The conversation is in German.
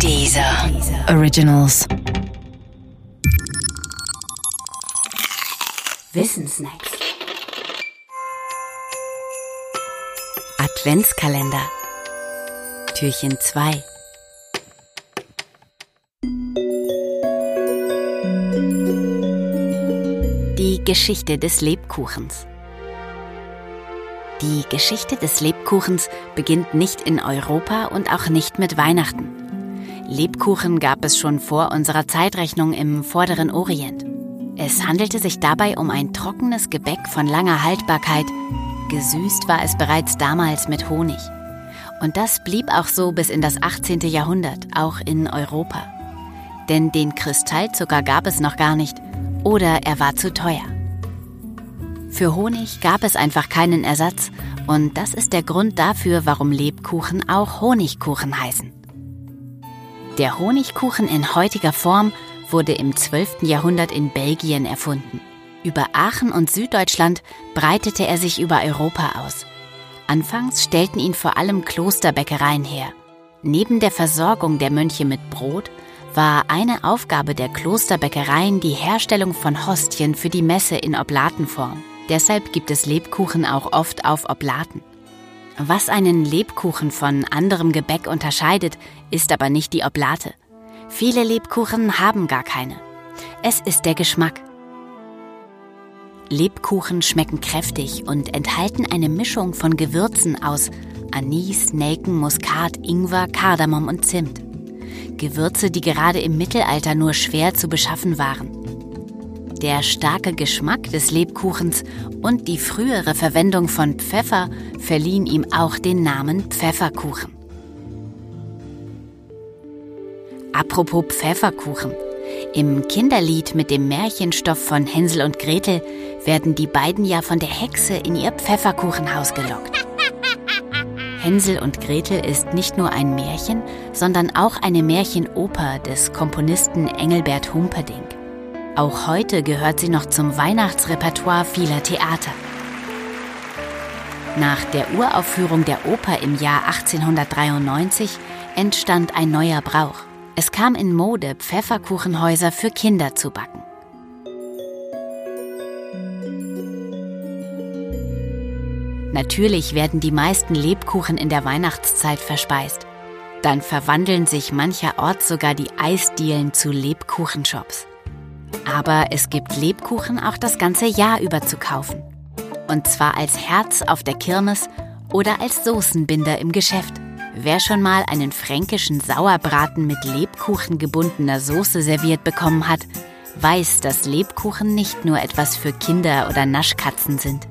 Dieser Originals. Wissensnacks. Adventskalender. Türchen 2. Die Geschichte des Lebkuchens. Die Geschichte des Lebkuchens beginnt nicht in Europa und auch nicht mit Weihnachten. Lebkuchen gab es schon vor unserer Zeitrechnung im vorderen Orient. Es handelte sich dabei um ein trockenes Gebäck von langer Haltbarkeit. Gesüßt war es bereits damals mit Honig. Und das blieb auch so bis in das 18. Jahrhundert, auch in Europa. Denn den Kristallzucker gab es noch gar nicht oder er war zu teuer. Für Honig gab es einfach keinen Ersatz und das ist der Grund dafür, warum Lebkuchen auch Honigkuchen heißen. Der Honigkuchen in heutiger Form wurde im 12. Jahrhundert in Belgien erfunden. Über Aachen und Süddeutschland breitete er sich über Europa aus. Anfangs stellten ihn vor allem Klosterbäckereien her. Neben der Versorgung der Mönche mit Brot war eine Aufgabe der Klosterbäckereien die Herstellung von Hostien für die Messe in Oblatenform. Deshalb gibt es Lebkuchen auch oft auf Oblaten. Was einen Lebkuchen von anderem Gebäck unterscheidet, ist aber nicht die Oblate. Viele Lebkuchen haben gar keine. Es ist der Geschmack. Lebkuchen schmecken kräftig und enthalten eine Mischung von Gewürzen aus Anis, Nelken, Muskat, Ingwer, Kardamom und Zimt. Gewürze, die gerade im Mittelalter nur schwer zu beschaffen waren. Der starke Geschmack des Lebkuchens und die frühere Verwendung von Pfeffer verliehen ihm auch den Namen Pfefferkuchen. Apropos Pfefferkuchen. Im Kinderlied mit dem Märchenstoff von Hänsel und Gretel werden die beiden ja von der Hexe in ihr Pfefferkuchenhaus gelockt. Hänsel und Gretel ist nicht nur ein Märchen, sondern auch eine Märchenoper des Komponisten Engelbert Humperdinck. Auch heute gehört sie noch zum Weihnachtsrepertoire vieler Theater. Nach der Uraufführung der Oper im Jahr 1893 entstand ein neuer Brauch. Es kam in Mode, Pfefferkuchenhäuser für Kinder zu backen. Natürlich werden die meisten Lebkuchen in der Weihnachtszeit verspeist. Dann verwandeln sich mancherorts sogar die Eisdielen zu Lebkuchenshops. Aber es gibt Lebkuchen auch das ganze Jahr über zu kaufen. Und zwar als Herz auf der Kirmes oder als Soßenbinder im Geschäft. Wer schon mal einen fränkischen Sauerbraten mit Lebkuchen gebundener Soße serviert bekommen hat, weiß, dass Lebkuchen nicht nur etwas für Kinder oder Naschkatzen sind.